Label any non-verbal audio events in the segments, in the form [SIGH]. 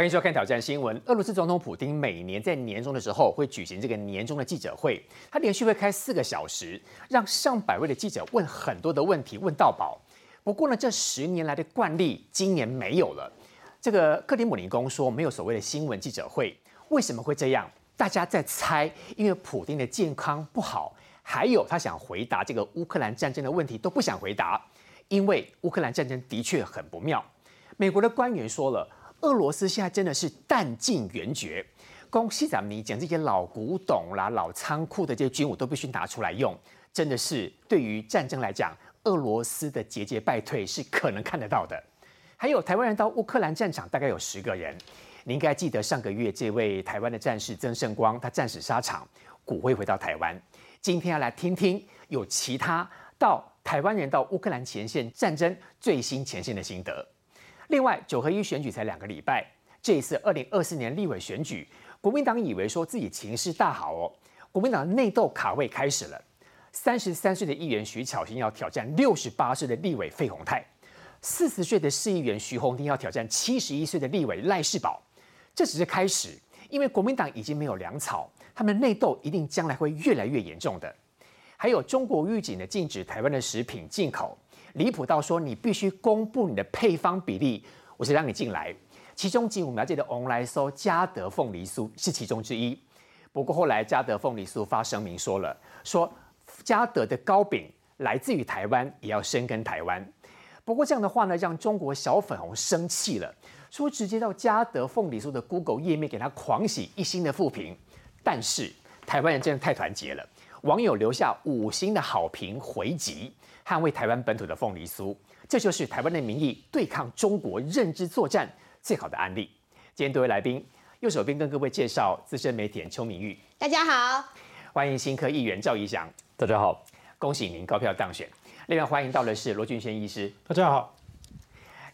欢迎收看《挑战新闻》。俄罗斯总统普京每年在年终的时候会举行这个年终的记者会，他连续会开四个小时，让上百位的记者问很多的问题，问到饱。不过呢，这十年来的惯例今年没有了。这个克里姆林宫说没有所谓的新闻记者会，为什么会这样？大家在猜，因为普京的健康不好，还有他想回答这个乌克兰战争的问题都不想回答，因为乌克兰战争的确很不妙。美国的官员说了。俄罗斯现在真的是弹尽援绝，恭喜咱们讲这些老古董啦、老仓库的这些军武都必须拿出来用，真的是对于战争来讲，俄罗斯的节节败退是可能看得到的。还有台湾人到乌克兰战场大概有十个人，你应该记得上个月这位台湾的战士曾胜光，他战死沙场，骨灰回到台湾。今天要来听听有其他到台湾人到乌克兰前线战争最新前线的心得。另外，九合一选举才两个礼拜，这一次二零二四年立委选举，国民党以为说自己情势大好哦，国民党内斗卡位开始了。三十三岁的议员徐巧芯要挑战六十八岁的立委费鸿泰，四十岁的市议员徐宏丁要挑战七十一岁的立委赖世宝。这只是开始，因为国民党已经没有粮草，他们内斗一定将来会越来越严重的。还有中国预警的禁止台湾的食品进口。离谱到说，你必须公布你的配方比例，我才让你进来。其中，仅我们了解的翁来搜嘉德凤梨酥是其中之一。不过后来，嘉德凤梨酥发声明说了，说嘉德的糕饼来自于台湾，也要深耕台湾。不过这样的话呢，让中国小粉红生气了，说直接到嘉德凤梨酥的 Google 页面给他狂喜一星的负评。但是台湾人真的太团结了，网友留下五星的好评回击。捍卫台湾本土的凤梨酥，这就是台湾的民意对抗中国认知作战最好的案例。今天多位来宾，右手边跟各位介绍资深媒体人邱明玉，大家好；欢迎新科议员赵怡翔，大家好；恭喜您高票当选。另外欢迎到的是罗俊轩医师，大家好；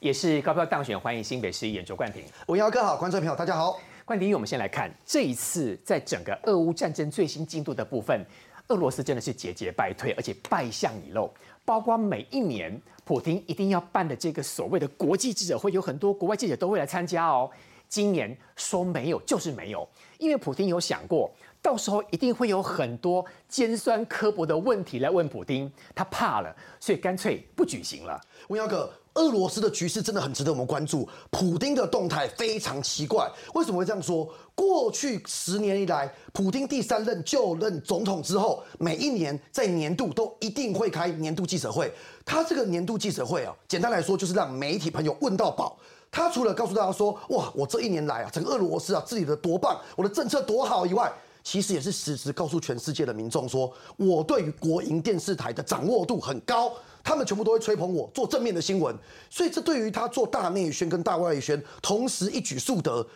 也是高票当选，欢迎新北市议员卓冠廷，文耀哥好，观众朋友大家好。冠廷，我们先来看这一次在整个俄乌战争最新进度的部分，俄罗斯真的是节节败退，而且败相已露。包括每一年普京一定要办的这个所谓的国际记者会，有很多国外记者都会来参加哦。今年说没有就是没有，因为普京有想过，到时候一定会有很多尖酸刻薄的问题来问普京，他怕了，所以干脆不举行了。吴耀哥。俄罗斯的局势真的很值得我们关注，普京的动态非常奇怪。为什么会这样说？过去十年以来，普京第三任就任总统之后，每一年在年度都一定会开年度记者会。他这个年度记者会啊，简单来说就是让媒体朋友问到饱。他除了告诉大家说，哇，我这一年来啊，整个俄罗斯啊，自己的多棒，我的政策多好以外，其实也是实时告诉全世界的民众说，我对于国营电视台的掌握度很高。他们全部都会吹捧我做正面的新闻，所以这对于他做大内宣跟大外宣同时一举数得。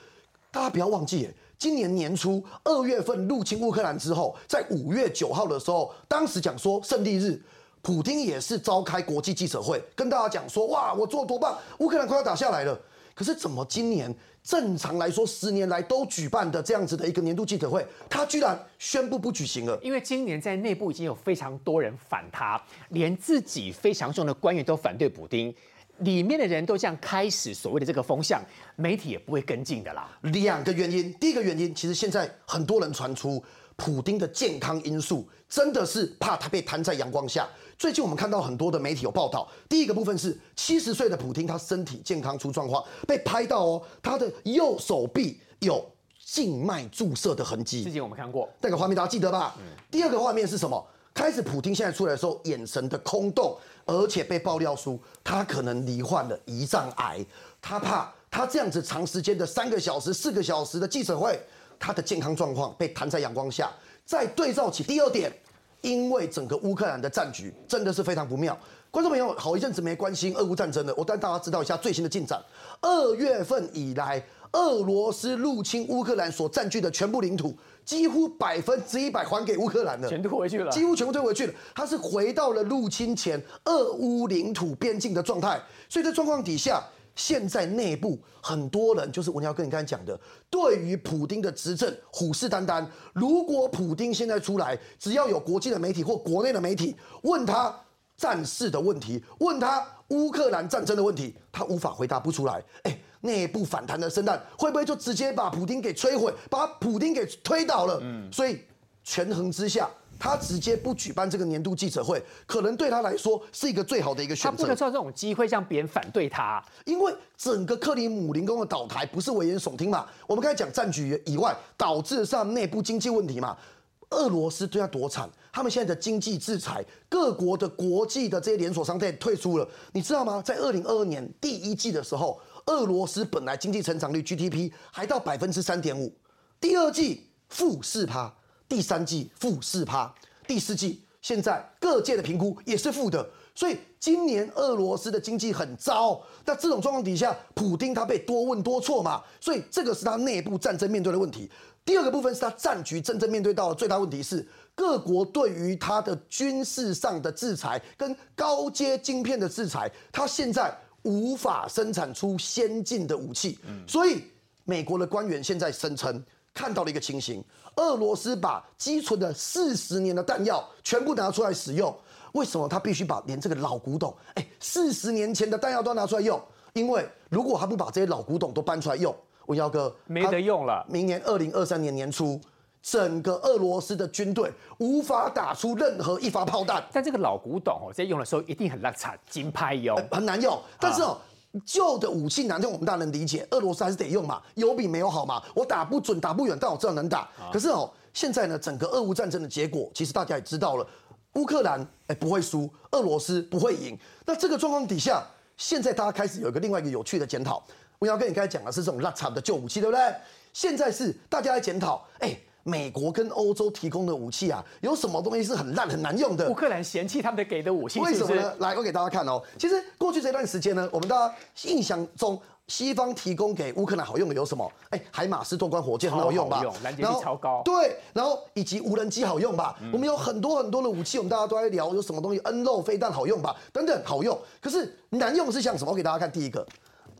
大家不要忘记，今年年初二月份入侵乌克兰之后，在五月九号的时候，当时讲说胜利日，普京也是召开国际记者会，跟大家讲说，哇，我做多棒，乌克兰快要打下来了。可是怎么今年？正常来说，十年来都举办的这样子的一个年度记者会，他居然宣布不举行了。因为今年在内部已经有非常多人反他，连自己非常重的官员都反对补丁，里面的人都这样开始所谓的这个风向，媒体也不会跟进的啦。两个原因，第一个原因，其实现在很多人传出。普丁的健康因素真的是怕他被摊在阳光下。最近我们看到很多的媒体有报道，第一个部分是七十岁的普京，他身体健康出状况，被拍到哦，他的右手臂有静脉注射的痕迹。之前我们看过那个画面，大家记得吧？第二个画面是什么？开始普京现在出来的时候，眼神的空洞，而且被爆料出他可能罹患了胰脏癌，他怕他这样子长时间的三个小时、四个小时的记者会。他的健康状况被弹在阳光下，再对照起第二点，因为整个乌克兰的战局真的是非常不妙。观众朋友，好一阵子没关心俄乌战争了，我带大家知道一下最新的进展。二月份以来，俄罗斯入侵乌克兰所占据的全部领土，几乎百分之一百还给乌克兰了，全退回去了，几乎全部退回去了。它是回到了入侵前俄乌领土边境的状态。所以在状况底下。现在内部很多人就是我要跟你刚才讲的，对于普丁的执政虎视眈眈。如果普丁现在出来，只要有国际的媒体或国内的媒体问他战事的问题，问他乌克兰战争的问题，他无法回答不出来。哎，内部反弹的声浪，会不会就直接把普丁给摧毁，把普丁给推倒了？所以权衡之下。他直接不举办这个年度记者会，可能对他来说是一个最好的一个选择。他不能造这种机会让别人反对他，因为整个克里姆林宫的倒台不是危言耸听嘛？我们刚才讲战局以外，导致上内部经济问题嘛？俄罗斯对他多惨，他们现在的经济制裁，各国的国际的这些连锁商店退出了，你知道吗？在二零二二年第一季的时候，俄罗斯本来经济成长率 GDP 还到百分之三点五，第二季负四趴。第三季负四趴，第四季现在各界的评估也是负的，所以今年俄罗斯的经济很糟。那这种状况底下，普丁他被多问多错嘛，所以这个是他内部战争面对的问题。第二个部分是他战局真正面对到的最大问题是，各国对于他的军事上的制裁跟高阶晶片的制裁，他现在无法生产出先进的武器。所以美国的官员现在声称。看到了一个情形，俄罗斯把积存的四十年的弹药全部拿出来使用。为什么他必须把连这个老古董，哎，四十年前的弹药都拿出来用？因为如果他不把这些老古董都搬出来用，我耀哥没得用了。明年二零二三年年初，整个俄罗斯的军队无法打出任何一发炮弹。但这个老古董哦，在用的时候一定很烂惨，金牌油很难用。但是哦。旧的武器难用，我们当然能理解。俄罗斯还是得用嘛，有比没有好嘛。我打不准，打不远，但我知道能打。可是哦，现在呢，整个俄乌战争的结果，其实大家也知道了，乌克兰哎不会输，俄罗斯不会赢。那这个状况底下，现在大家开始有一个另外一个有趣的检讨。我要跟你刚才讲的是这种拉惨的旧武器，对不对？现在是大家来检讨，哎。美国跟欧洲提供的武器啊，有什么东西是很烂很难用的？乌克兰嫌弃他们的给的武器，为什么呢？来，我给大家看哦。其实过去这段时间呢，我们大家印象中，西方提供给乌克兰好用的有什么？哎，海马斯多管火箭很好用吧？拦截力超高。对，然后以及无人机好用吧？我们有很多很多的武器，我们大家都在聊有什么东西，N 肉飞弹好用吧？等等好用。可是难用是像什么？我给大家看第一个，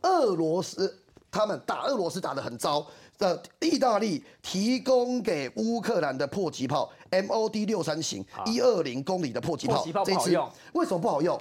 俄罗斯他们打俄罗斯打得很糟。的意大利提供给乌克兰的迫击炮 MOD 六三型一二零公里的迫击炮，这一次为什么不好用？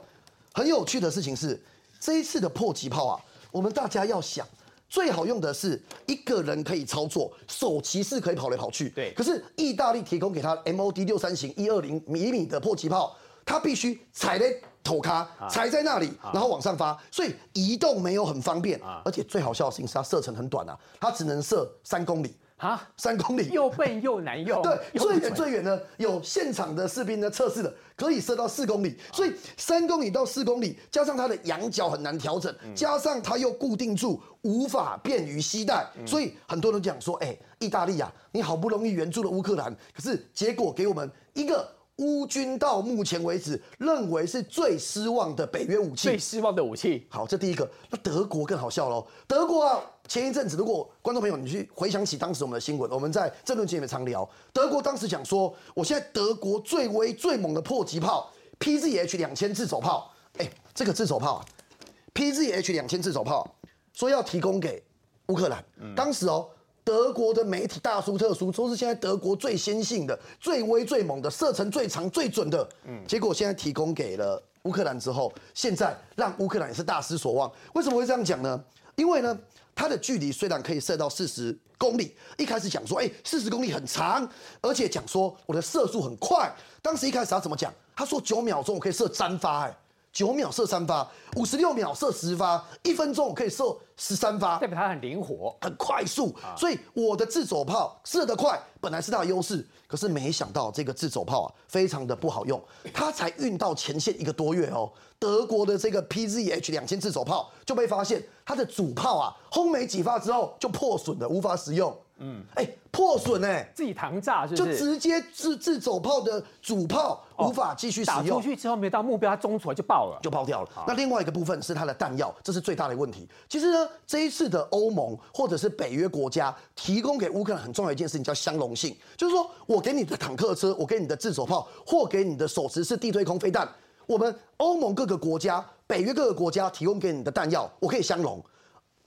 很有趣的事情是，这一次的迫击炮啊，我们大家要想，最好用的是一个人可以操作，手骑士可以跑来跑去。对，可是意大利提供给他 MOD 六三型一二零米米的迫击炮，他必须踩在。头卡踩在那里，然后往上发，所以移动没有很方便，而且最好笑的事情是它射程很短啊，它只能射三公里。啊，三公里。又笨又难用。对，最远最远呢，有现场的士兵呢测试的，可以射到四公里，所以三公里到四公里，加上它的仰角很难调整，加上它又固定住，无法便于携带，所以很多人讲说，哎，意大利啊，你好不容易援助了乌克兰，可是结果给我们一个。乌军到目前为止认为是最失望的北约武器，最失望的武器。好，这第一个。那德国更好笑喽。德国啊，前一阵子，如果观众朋友你去回想起当时我们的新闻，我们在这论节里面常聊，德国当时讲说，我现在德国最威最猛的迫击炮 PZH 两千自走炮，哎，这个自走炮啊，PZH 两千自走炮说要提供给乌克兰，当时哦。德国的媒体大书特书，说是现在德国最先进的、最威最猛的、射程最长最准的。嗯，结果现在提供给了乌克兰之后，现在让乌克兰也是大失所望。为什么会这样讲呢？因为呢，它的距离虽然可以射到四十公里，一开始讲说，哎，四十公里很长，而且讲说我的射速很快。当时一开始他怎么讲？他说九秒钟我可以射三发，哎。九秒射三发，五十六秒射十发，一分钟可以射十三发，代表它很灵活、很快速。所以我的自走炮射得快，本来是它的优势。可是没想到这个自走炮啊，非常的不好用。它才运到前线一个多月哦，德国的这个 PZH 两千自走炮就被发现，它的主炮啊，轰没几发之后就破损了，无法使用。嗯，哎，破损哎，自己膛炸是就直接自自走炮的主炮无法继续使用，打出去之后没到目标，它中出来就爆了，就爆掉了。那另外一个部分是它的弹药，这是最大的问题。其实呢，这一次的欧盟或者是北约国家提供给乌克兰很重要一件事情叫相容性，就是说我给你的坦克车，我给你的自走炮，或给你的手持式地对空飞弹，我们欧盟各个国家、北约各个国家提供给你的弹药，我可以相容。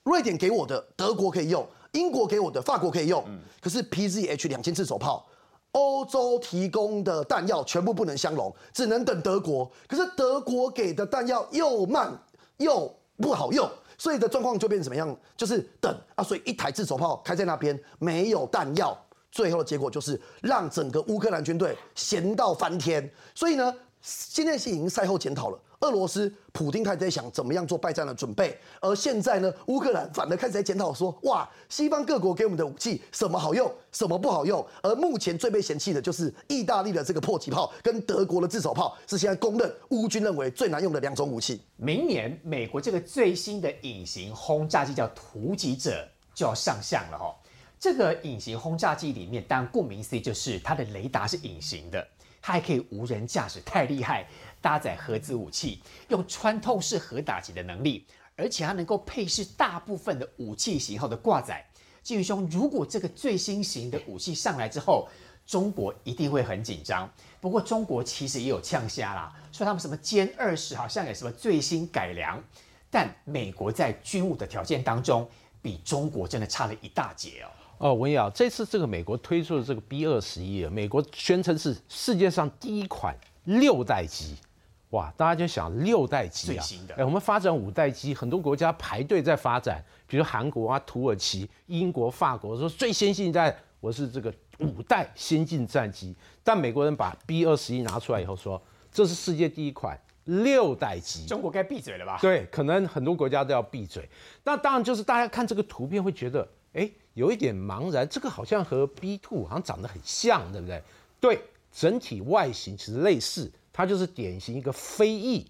瑞典给我的，德国可以用。英国给我的，法国可以用，可是 PZH 两千自走炮，欧洲提供的弹药全部不能相容，只能等德国。可是德国给的弹药又慢又不好用。所以的状况就变成怎么样？就是等啊，所以一台自走炮开在那边没有弹药，最后的结果就是让整个乌克兰军队闲到翻天。所以呢，现在是已经赛后检讨了。俄罗斯普丁开始在想怎么样做败战的准备，而现在呢，乌克兰反而开始在检讨说：哇，西方各国给我们的武器什么好用，什么不好用？而目前最被嫌弃的就是意大利的这个迫击炮跟德国的自走炮，是现在公认乌军认为最难用的两种武器。明年美国这个最新的隐形轰炸机叫突击者就要上相了哈。这个隐形轰炸机里面，当然顾名思义就是它的雷达是隐形的，它还可以无人驾驶，太厉害。搭载核子武器，用穿透式核打击的能力，而且它能够配饰大部分的武器型号的挂载。金宇兄，如果这个最新型的武器上来之后，中国一定会很紧张。不过中国其实也有呛虾啦，说他们什么歼二十好像有什么最新改良，但美国在军务的条件当中，比中国真的差了一大截哦。哦，文瑶，这次这个美国推出的这个 B 二十一，美国宣称是世界上第一款六代机。哇，大家就想六代机啊，哎，我们发展五代机，很多国家排队在发展，比如韩国啊、土耳其、英国、法国说最先进在我是这个五代先进战机，但美国人把 B 二十一拿出来以后说这是世界第一款六代机，中国该闭嘴了吧？对，可能很多国家都要闭嘴。那当然就是大家看这个图片会觉得，哎，有一点茫然，这个好像和 B two 好像长得很像，对不对？对，整体外形其实类似。它就是典型一个飞翼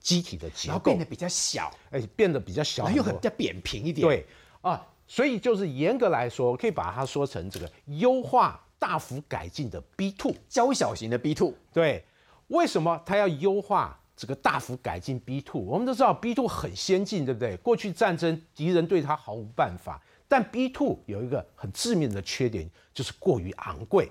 机体的结构，然后变得比较小，哎，变得比较小，又很比较扁平一点。对啊，所以就是严格来说，可以把它说成这个优化、大幅改进的 B two 娇小型的 B two。对，为什么它要优化这个大幅改进 B two？我们都知道 B two 很先进，对不对？过去战争敌人对它毫无办法，但 B two 有一个很致命的缺点，就是过于昂贵。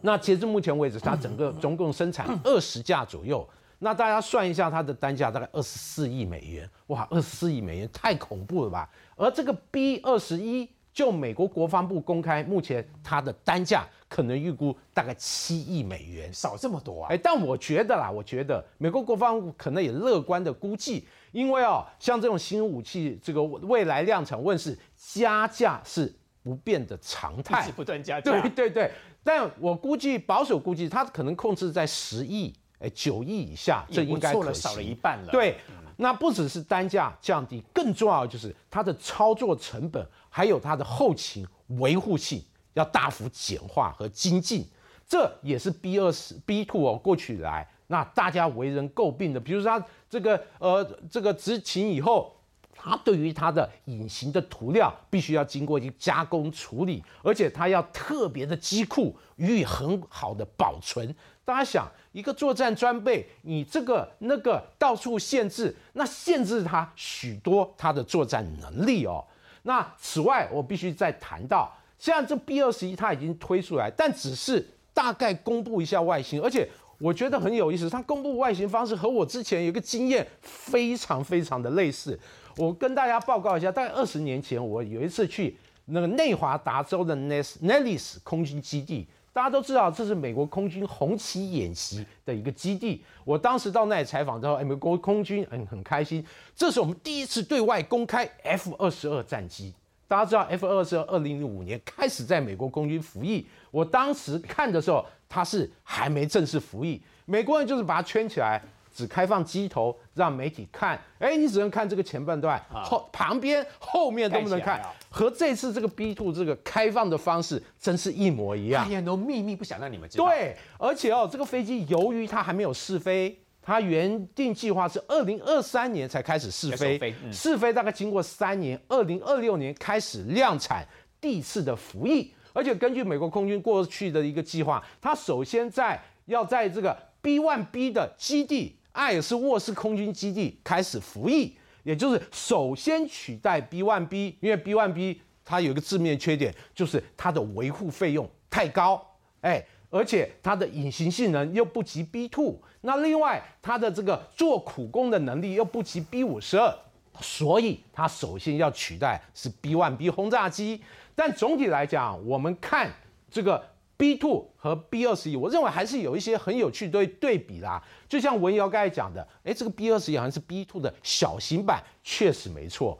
那截至目前为止，它整个 [CLEARS THROAT] 总共生产二十架左右。那大家算一下，它的单价大概二十四亿美元。哇，二十四亿美元太恐怖了吧？而这个 B 二十一，就美国国防部公开，目前它的单价可能预估大概七亿美元，少这么多啊？哎，但我觉得啦，我觉得美国国防部可能也乐观的估计，因为哦，像这种新武器，这个未来量产问世，加价是不变的常态，不断加价。对对对。但我估计保守估计，它可能控制在十亿，哎，九亿以下，这应该可少了一半了。对，那不只是单价降低，更重要的就是它的操作成本，还有它的后勤维护性要大幅简化和精进。这也是 B 二十 B two 哦，过去来那大家为人诟病的，比如说它这个呃这个执勤以后。它对于它的隐形的涂料必须要经过一个加工处理，而且它要特别的机库予以很好的保存。大家想，一个作战装备，你这个那个到处限制，那限制它许多它的作战能力哦。那此外，我必须再谈到，现在这 B 二十一它已经推出来，但只是大概公布一下外形，而且我觉得很有意思，它公布外形方式和我之前有一个经验非常非常的类似。我跟大家报告一下，大概二十年前，我有一次去那个内华达州的 Nellis 空军基地，大家都知道这是美国空军红旗演习的一个基地。我当时到那里采访之后，美国空军很很开心，这是我们第一次对外公开 F 二十二战机。大家知道 F 二是二二零零五年开始在美国空军服役，我当时看的时候，它是还没正式服役，美国人就是把它圈起来。只开放机头让媒体看，哎，你只能看这个前半段，后旁边后面都不能看。和这次这个 B two 这个开放的方式真是一模一样。很多秘密不想让你们知道。对，而且哦，这个飞机由于它还没有试飞，它原定计划是二零二三年才开始试飞，试飞大概经过三年，二零二六年开始量产第一次的服役。而且根据美国空军过去的一个计划，它首先在要在这个 B one B 的基地。艾尔斯沃斯空军基地开始服役，也就是首先取代 B1B，因为 B1B 它有一个致命缺点，就是它的维护费用太高，哎，而且它的隐形性能又不及 B2，那另外它的这个做苦工的能力又不及 B52，所以它首先要取代是 B one B 轰炸机。但总体来讲，我们看这个 B two 和 B 二十一，我认为还是有一些很有趣的对比啦。就像文瑶刚才讲的，哎，这个 B 二十一好像是 B two 的小型版，确实没错。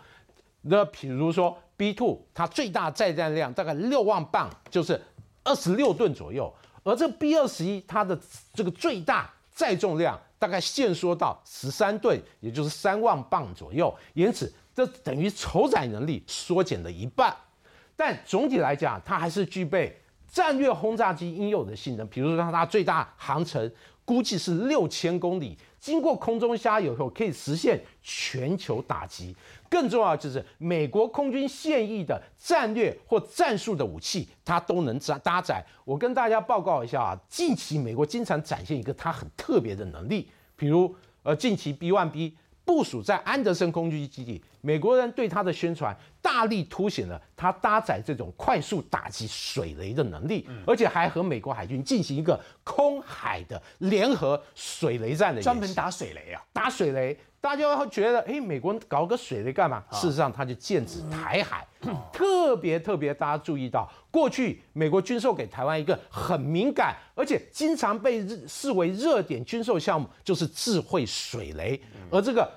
那比如说 B two，它最大载弹量大概六万磅，就是二十六吨左右，而这 B 二十一它的这个最大载重量大概限缩到十三吨，也就是三万磅左右，因此这等于筹载能力缩减了一半。但总体来讲，它还是具备战略轰炸机应有的性能，比如说它最大航程估计是六千公里，经过空中加油后可以实现全球打击。更重要就是美国空军现役的战略或战术的武器，它都能搭搭载。我跟大家报告一下啊，近期美国经常展现一个它很特别的能力，比如呃近期 B1B 部署在安德森空军基地，美国人对它的宣传大力凸显了它搭载这种快速打击水雷的能力，而且还和美国海军进行一个空海的联合水雷战的专门打水雷啊，打水雷。大家会觉得，哎，美国搞个水雷干嘛？事实上，他就剑指台海。特别特别，大家注意到，过去美国军售给台湾一个很敏感，而且经常被视为热点军售项目，就是智慧水雷。而这个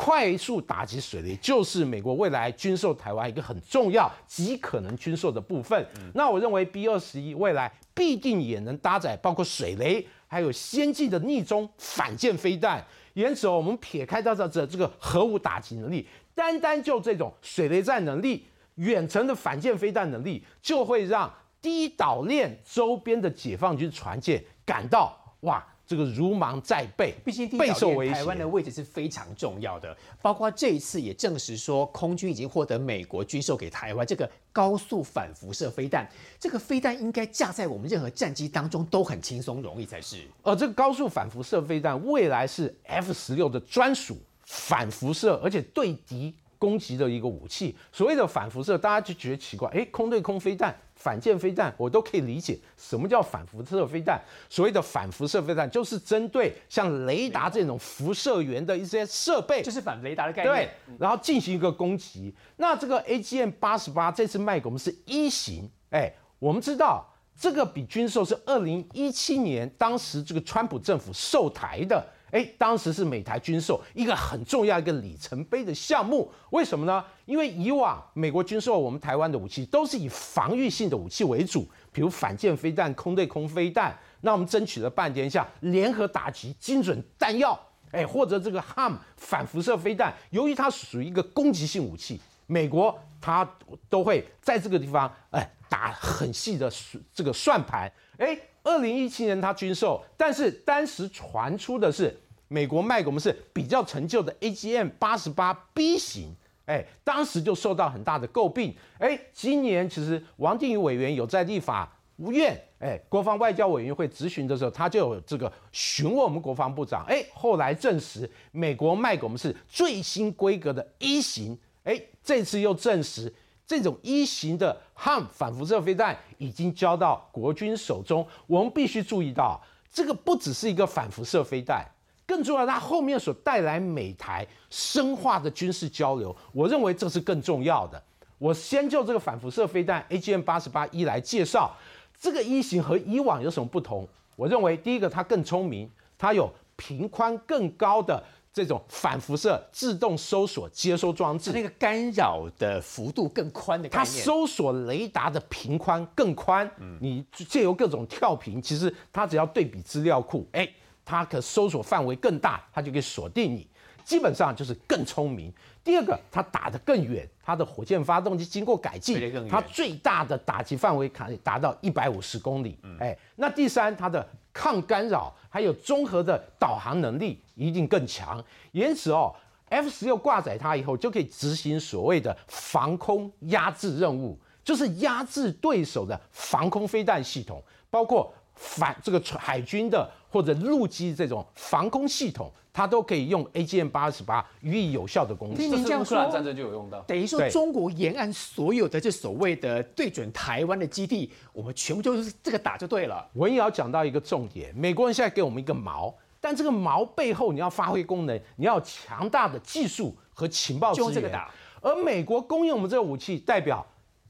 快速打击水雷，就是美国未来军售台湾一个很重要、极可能军售的部分。那我认为 B 二十一未来必定也能搭载包括水雷，还有先进的逆中反舰飞弹。因此，我们撇开它的这这个核武打击能力，单单就这种水雷战能力、远程的反舰飞弹能力，就会让低岛链周边的解放军船舰感到哇。这个如芒在背，毕竟备受威胁。台湾的位置是非常重要的，包括这一次也证实说，空军已经获得美国军售给台湾这个高速反辐射飞弹，这个飞弹应该架在我们任何战机当中都很轻松容易才是。而这个高速反辐射飞弹未来是 F 十六的专属反辐射，而且对敌。攻击的一个武器，所谓的反辐射，大家就觉得奇怪，哎，空对空飞弹、反舰飞弹，我都可以理解。什么叫反辐射飞弹？所谓的反辐射飞弹，就是针对像雷达这种辐射源的一些设备，就是反雷达的概念，对，然后进行一个攻击。那这个 AGM 八十八这次卖给我们是一型，哎，我们知道这个比军售是二零一七年当时这个川普政府售台的。哎，当时是美台军售一个很重要一个里程碑的项目，为什么呢？因为以往美国军售我们台湾的武器都是以防御性的武器为主，比如反舰飞弹、空对空飞弹，那我们争取了半天下联合打击精准弹药，哎，或者这个 HAM 反辐射飞弹，由于它属于一个攻击性武器，美国它都会在这个地方哎打很细的这个算盘，哎。二零一七年他军售，但是当时传出的是美国卖给我们是比较陈旧的 AGM 八十八 B 型，哎，当时就受到很大的诟病。哎，今年其实王定宇委员有在立法院，哎，国防外交委员会咨询的时候，他就有这个询问我们国防部长，哎，后来证实美国卖给我们是最新规格的一型，哎，这次又证实。这种一型的汉反辐射飞弹已经交到国军手中，我们必须注意到，这个不只是一个反辐射飞弹，更重要，它后面所带来美台深化的军事交流，我认为这是更重要的。我先就这个反辐射飞弹 AGM 八十八一来介绍，这个一型和以往有什么不同？我认为第一个，它更聪明，它有平宽更高的。这种反辐射自动搜索接收装置，那个干扰的幅度更宽的，它搜索雷达的频宽更宽。嗯，你借由各种跳频，其实它只要对比资料库，哎，它可搜索范围更大，它就可以锁定你。基本上就是更聪明。第二个，它打得更远，它的火箭发动机经过改进，它最大的打击范围可以达到一百五十公里。哎，那第三，它的抗干扰还有综合的导航能力一定更强，因此哦，F 十六挂载它以后就可以执行所谓的防空压制任务，就是压制对手的防空飞弹系统，包括反这个海军的或者陆基这种防空系统，它都可以用 AGM 八十八予以有效的攻击。您这样说，战争就有用到，等于说中国沿岸所有的这所谓的对准台湾的基地，我们全部就是这个打就对了。文瑶讲到一个重点，美国人现在给我们一个矛，但这个矛背后你要发挥功能，你要强大的技术和情报资源。就这个打，而美国供应我们这个武器，代表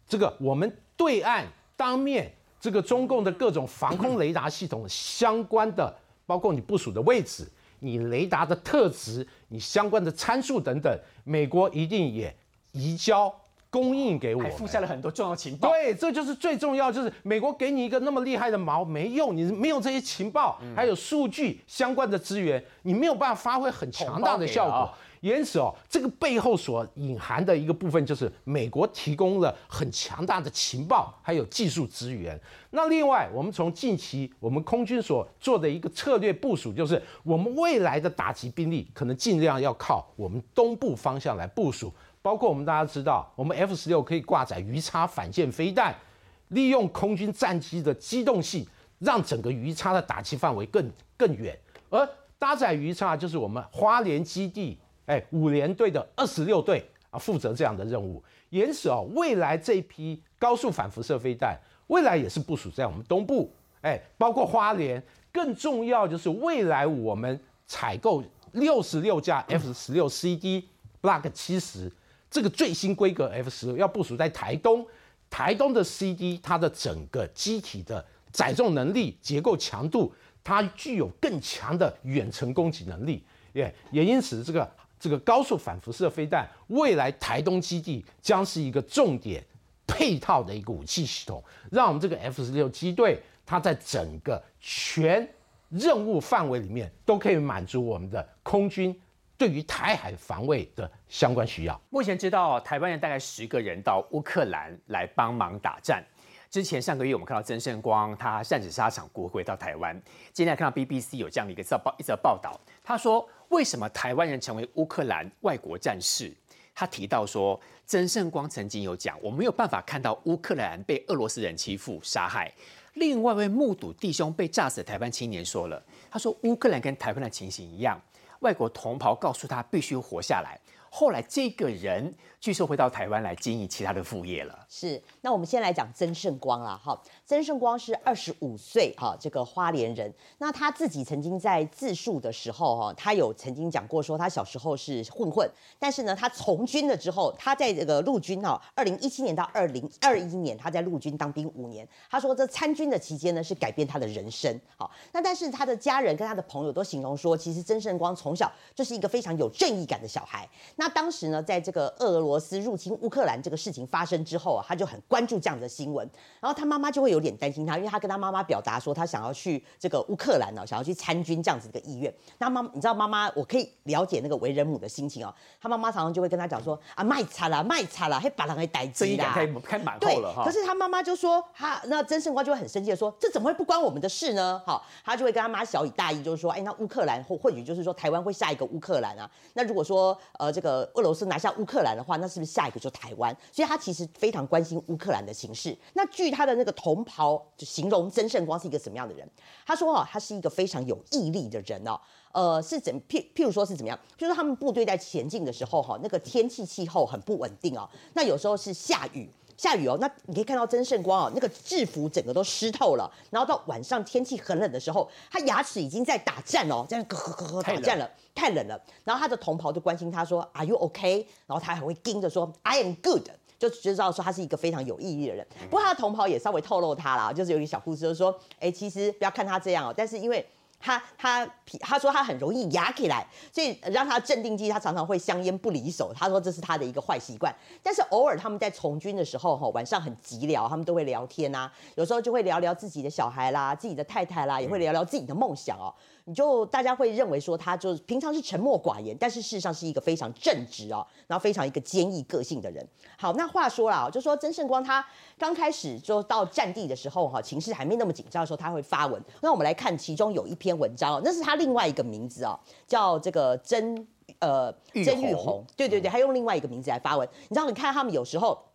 这个我们对岸当面。这个中共的各种防空雷达系统相关的，包括你部署的位置、你雷达的特质、你相关的参数等等，美国一定也移交供应给我们。还附下了很多重要情报。对，这就是最重要，就是美国给你一个那么厉害的矛没用，你没有这些情报，还有数据相关的资源，你没有办法发挥很强大的效果。因此哦，这个背后所隐含的一个部分就是美国提供了很强大的情报，还有技术资源。那另外，我们从近期我们空军所做的一个策略部署，就是我们未来的打击兵力可能尽量要靠我们东部方向来部署。包括我们大家知道，我们 F 十六可以挂载鱼叉反舰飞弹，利用空军战机的机动性，让整个鱼叉的打击范围更更远。而搭载鱼叉就是我们花莲基地，哎，五连队的二十六队啊，负责这样的任务。因此哦，未来这批高速反辐射飞弹，未来也是部署在我们东部，哎，包括花莲。更重要就是未来我们采购六十六架 F 十六 CD Block 七十这个最新规格 F 十六要部署在台东，台东的 CD 它的整个机体的载重能力、结构强度，它具有更强的远程攻击能力，也也因此这个这个高速反辐射飞弹，未来台东基地将是一个重点配套的一个武器系统，让我们这个 F 十六机队，它在整个全任务范围里面都可以满足我们的空军对于台海防卫的相关需要。目前知道台湾人大概十个人到乌克兰来帮忙打战。之前上个月我们看到曾胜光他战死沙场国回到台湾，今天看到 BBC 有这样的一个报一则报道，他说为什么台湾人成为乌克兰外国战士？他提到说，曾胜光曾经有讲，我没有办法看到乌克兰被俄罗斯人欺负杀害。另外一位目睹弟兄被炸死的台湾青年说了，他说乌克兰跟台湾的情形一样，外国同袍告诉他必须活下来。后来这个人据说回到台湾来经营其他的副业了。是，那我们先来讲曾胜光啦，哈，曾胜光是二十五岁，哈，这个花莲人。那他自己曾经在自述的时候，哈，他有曾经讲过说，他小时候是混混，但是呢，他从军了之后，他在这个陆军哈，二零一七年到二零二一年，他在陆军当兵五年。他说这参军的期间呢，是改变他的人生。好，那但是他的家人跟他的朋友都形容说，其实曾胜光从小就是一个非常有正义感的小孩。那当时呢，在这个俄罗斯入侵乌克兰这个事情发生之后啊，他就很关注这样的新闻，然后他妈妈就会有点担心他，因为他跟他妈妈表达说他想要去这个乌克兰哦、想要去参军这样子的一个意愿。那妈，你知道妈妈，我可以了解那个为人母的心情哦。他妈妈常常就会跟他讲说啊，卖惨啦，卖惨啦，还把人给逮鸡啦正义感。开开满对后了哈。可是他妈妈就说，他那曾胜光就会很生气的说，这怎么会不关我们的事呢？好，他就会跟他妈小以大义，就是说，哎，那乌克兰或或许就是说台湾会下一个乌克兰啊。那如果说呃这个俄罗斯拿下乌克兰的话，那是不是下一个就台湾？所以他其实非常关心乌克兰的形势。那据他的那个同袍就形容曾盛光是一个什么样的人？他说哦，他是一个非常有毅力的人哦。呃，是怎譬譬如说是怎么样？就是他们部队在前进的时候哈，那个天气气候很不稳定哦。那有时候是下雨。下雨哦，那你可以看到曾圣光哦，那个制服整个都湿透了。然后到晚上天气很冷的时候，他牙齿已经在打战哦，这样咯咯咯咯打战了，太冷了。然后他的同袍就关心他说：“Are you okay？” 然后他还会盯着说：“I am good。”就知道说他是一个非常有毅力的人。不过他的同袍也稍微透露他啦，就是有一个小故事，就是说，哎，其实不要看他这样哦，但是因为。他他他说他很容易压起来，所以让他镇定剂，他常常会香烟不离手。他说这是他的一个坏习惯。但是偶尔他们在从军的时候，哈，晚上很急聊，他们都会聊天啊，有时候就会聊聊自己的小孩啦、自己的太太啦，也会聊聊自己的梦想哦。你就大家会认为说他就是平常是沉默寡言，但是事实上是一个非常正直哦，然后非常一个坚毅个性的人。好，那话说了，就说曾胜光他刚开始就到战地的时候哈，情势还没那么紧张的时候，他会发文。那我们来看其中有一篇文章哦，那是他另外一个名字哦，叫这个曾呃曾玉红红，对对对，他用另外一个名字来发文。你知道，你看他们有时候。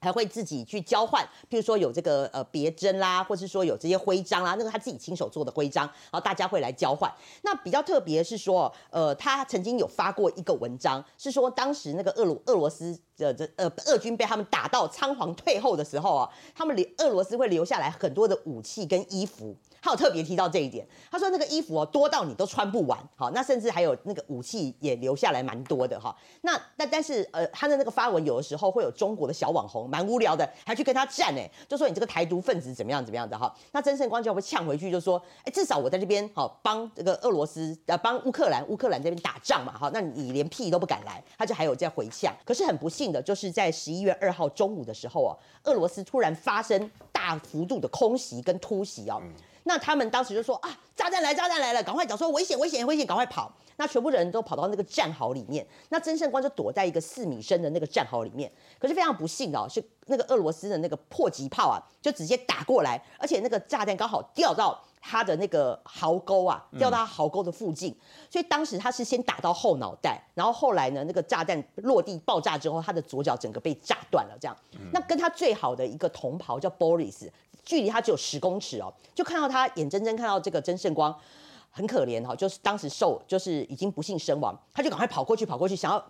还会自己去交换，譬如说有这个呃别针啦，或是说有这些徽章啦，那个他自己亲手做的徽章，然后大家会来交换。那比较特别是说，呃，他曾经有发过一个文章，是说当时那个俄罗俄罗斯的这呃俄军被他们打到仓皇退后的时候啊，他们留俄罗斯会留下来很多的武器跟衣服。他有特别提到这一点，他说那个衣服哦多到你都穿不完，好，那甚至还有那个武器也留下来蛮多的哈。那那但是呃他的那个发文有的时候会有中国的小网红蛮无聊的，还去跟他战哎，就说你这个台独分子怎么样怎么样的哈。那曾盛光就会呛回去，就说哎，至少我在这边好帮这个俄罗斯呃帮乌克兰乌克兰这边打仗嘛哈，那你连屁都不敢来，他就还有在回呛。可是很不幸的就是在十一月二号中午的时候哦，俄罗斯突然发生大幅度的空袭跟突袭哦。那他们当时就说啊，炸弹来，炸弹来了，赶快讲说危险，危险，危险，赶快跑。那全部人都跑到那个战壕里面，那曾盛光就躲在一个四米深的那个战壕里面。可是非常不幸哦，是那个俄罗斯的那个迫击炮啊，就直接打过来，而且那个炸弹刚好掉到他的那个壕沟啊，掉到他壕沟的附近。所以当时他是先打到后脑袋，然后后来呢，那个炸弹落地爆炸之后，他的左脚整个被炸断了。这样，那跟他最好的一个同袍叫 Boris。距离他只有十公尺哦，就看到他眼睁睁看到这个曾盛光很可怜哈，就是当时受就是已经不幸身亡，他就赶快跑过去跑过去，想要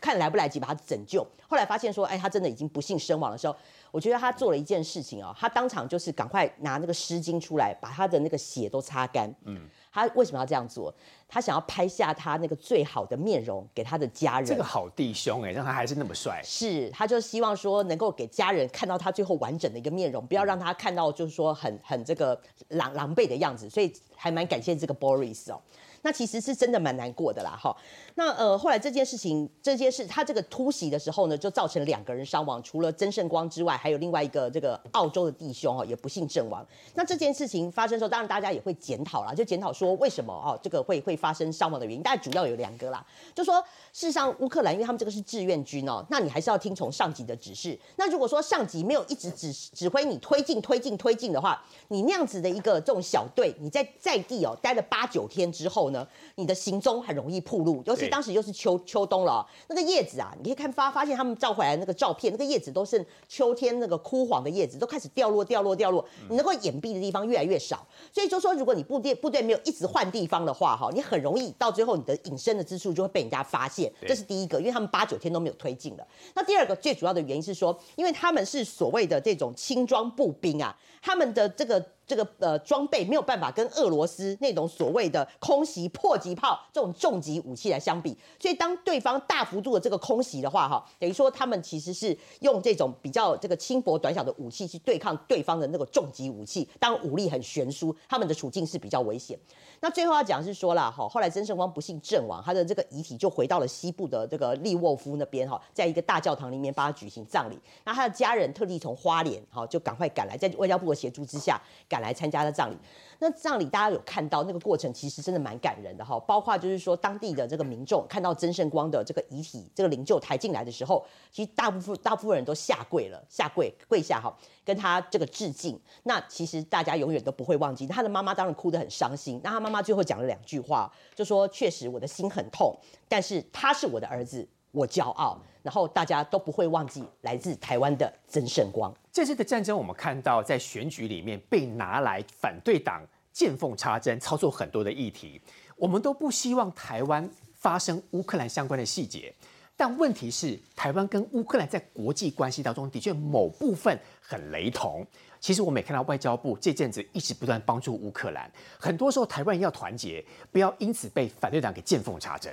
看来不来及把他拯救。后来发现说，哎，他真的已经不幸身亡的时候，我觉得他做了一件事情哦，他当场就是赶快拿那个湿巾出来，把他的那个血都擦干。嗯。他为什么要这样做？他想要拍下他那个最好的面容给他的家人。这个好弟兄哎，让他还是那么帅。是，他就希望说能够给家人看到他最后完整的一个面容，不要让他看到就是说很很这个狼狼狈的样子。所以还蛮感谢这个 Boris 哦。那其实是真的蛮难过的啦，哈。那呃，后来这件事情，这件事他这个突袭的时候呢，就造成两个人伤亡，除了曾胜光之外，还有另外一个这个澳洲的弟兄哦，也不幸阵亡。那这件事情发生时候，当然大家也会检讨啦，就检讨说为什么哦，这个会会发生伤亡的原因，大概主要有两个啦，就说事实上乌克兰因为他们这个是志愿军哦，那你还是要听从上级的指示。那如果说上级没有一直指指挥你推进推进推进的话，你那样子的一个这种小队，你在在地哦待了八九天之后呢。你的行踪很容易暴露，尤其当时又是秋秋冬了，那个叶子啊，你可以看发发现他们照回来那个照片，那个叶子都是秋天那个枯黄的叶子，都开始掉落掉落掉落，你能够掩蔽的地方越来越少，所以就说如果你部队部队没有一直换地方的话，哈，你很容易到最后你的隐身的之处就会被人家发现，这是第一个，因为他们八九天都没有推进了。那第二个最主要的原因是说，因为他们是所谓的这种轻装步兵啊，他们的这个。这个呃装备没有办法跟俄罗斯那种所谓的空袭迫击炮这种重级武器来相比，所以当对方大幅度的这个空袭的话，哈，等于说他们其实是用这种比较这个轻薄短小的武器去对抗对方的那个重级武器，当武力很悬殊，他们的处境是比较危险。那最后要讲是说了，哈，后来曾盛光不幸阵亡，他的这个遗体就回到了西部的这个利沃夫那边，哈，在一个大教堂里面帮他举行葬礼。那他的家人特地从花莲，哈，就赶快赶来，在外交部的协助之下。赶来参加的葬礼，那葬礼大家有看到那个过程，其实真的蛮感人的哈。包括就是说当地的这个民众看到曾圣光的这个遗体，这个灵柩抬进来的时候，其实大部分大部分人都下跪了，下跪跪下哈，跟他这个致敬。那其实大家永远都不会忘记他的妈妈，当然哭得很伤心。那他妈妈最后讲了两句话，就说：“确实我的心很痛，但是他是我的儿子。”我骄傲，然后大家都不会忘记来自台湾的曾圣光。这次的战争，我们看到在选举里面被拿来反对党见缝插针，操作很多的议题。我们都不希望台湾发生乌克兰相关的细节，但问题是，台湾跟乌克兰在国际关系当中的确某部分很雷同。其实我们也看到外交部这阵子一直不断帮助乌克兰，很多时候台湾人要团结，不要因此被反对党给见缝插针。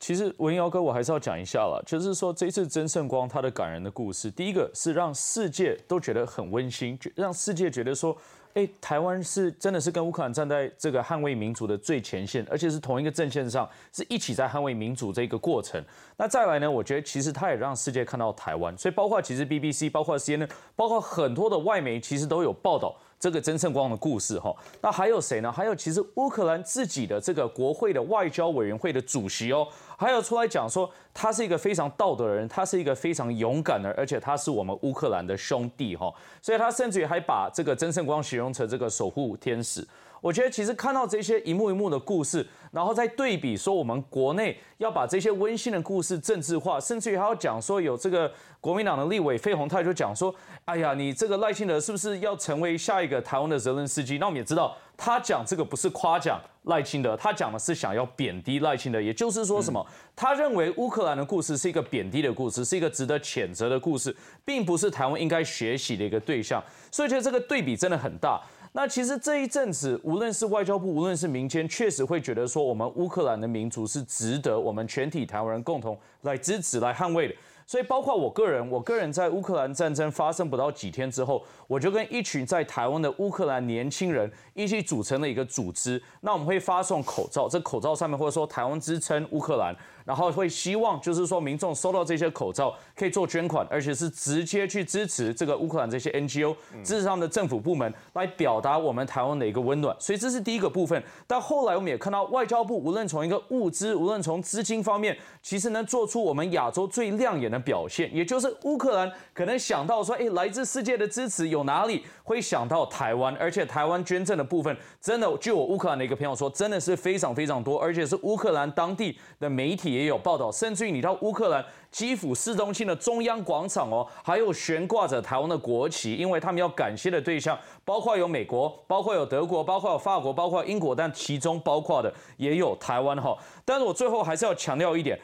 其实文瑶哥，我还是要讲一下了，就是说这次曾盛光他的感人的故事，第一个是让世界都觉得很温馨，让世界觉得说，哎，台湾是真的是跟乌克兰站在这个捍卫民主的最前线，而且是同一个阵线上，是一起在捍卫民主这个过程。那再来呢，我觉得其实他也让世界看到台湾，所以包括其实 BBC，包括 CNN，包括很多的外媒，其实都有报道。这个曾盛光的故事哈，那还有谁呢？还有其实乌克兰自己的这个国会的外交委员会的主席哦，还有出来讲说他是一个非常道德的人，他是一个非常勇敢的，而且他是我们乌克兰的兄弟哈，所以他甚至于还把这个曾盛光形容成这个守护天使。我觉得其实看到这些一幕一幕的故事，然后再对比说我们国内要把这些温馨的故事政治化，甚至于还要讲说有这个国民党的立委费鸿泰就讲说，哎呀，你这个赖清德是不是要成为下一个台湾的责任司机？那我们也知道，他讲这个不是夸奖赖清德，他讲的是想要贬低赖清德，也就是说什么？他认为乌克兰的故事是一个贬低的故事，是一个值得谴责的故事，并不是台湾应该学习的一个对象。所以觉得这个对比真的很大。那其实这一阵子，无论是外交部，无论是民间，确实会觉得说，我们乌克兰的民族是值得我们全体台湾人共同来支持、来捍卫的。所以包括我个人，我个人在乌克兰战争发生不到几天之后，我就跟一群在台湾的乌克兰年轻人一起组成了一个组织。那我们会发送口罩，这口罩上面或者说台湾支撑乌克兰。然后会希望，就是说民众收到这些口罩可以做捐款，而且是直接去支持这个乌克兰这些 NGO，支持他们的政府部门，来表达我们台湾的一个温暖。所以这是第一个部分。但后来我们也看到，外交部无论从一个物资，无论从资金方面，其实能做出我们亚洲最亮眼的表现，也就是乌克兰可能想到说，哎，来自世界的支持有哪里？会想到台湾，而且台湾捐赠的部分，真的，据我乌克兰的一个朋友说，真的是非常非常多，而且是乌克兰当地的媒体。也有报道，甚至于你到乌克兰基辅市中心的中央广场哦，还有悬挂着台湾的国旗，因为他们要感谢的对象包括有美国，包括有德国，包括有法国，包括英国，但其中包括的也有台湾哈。但是我最后还是要强调一点。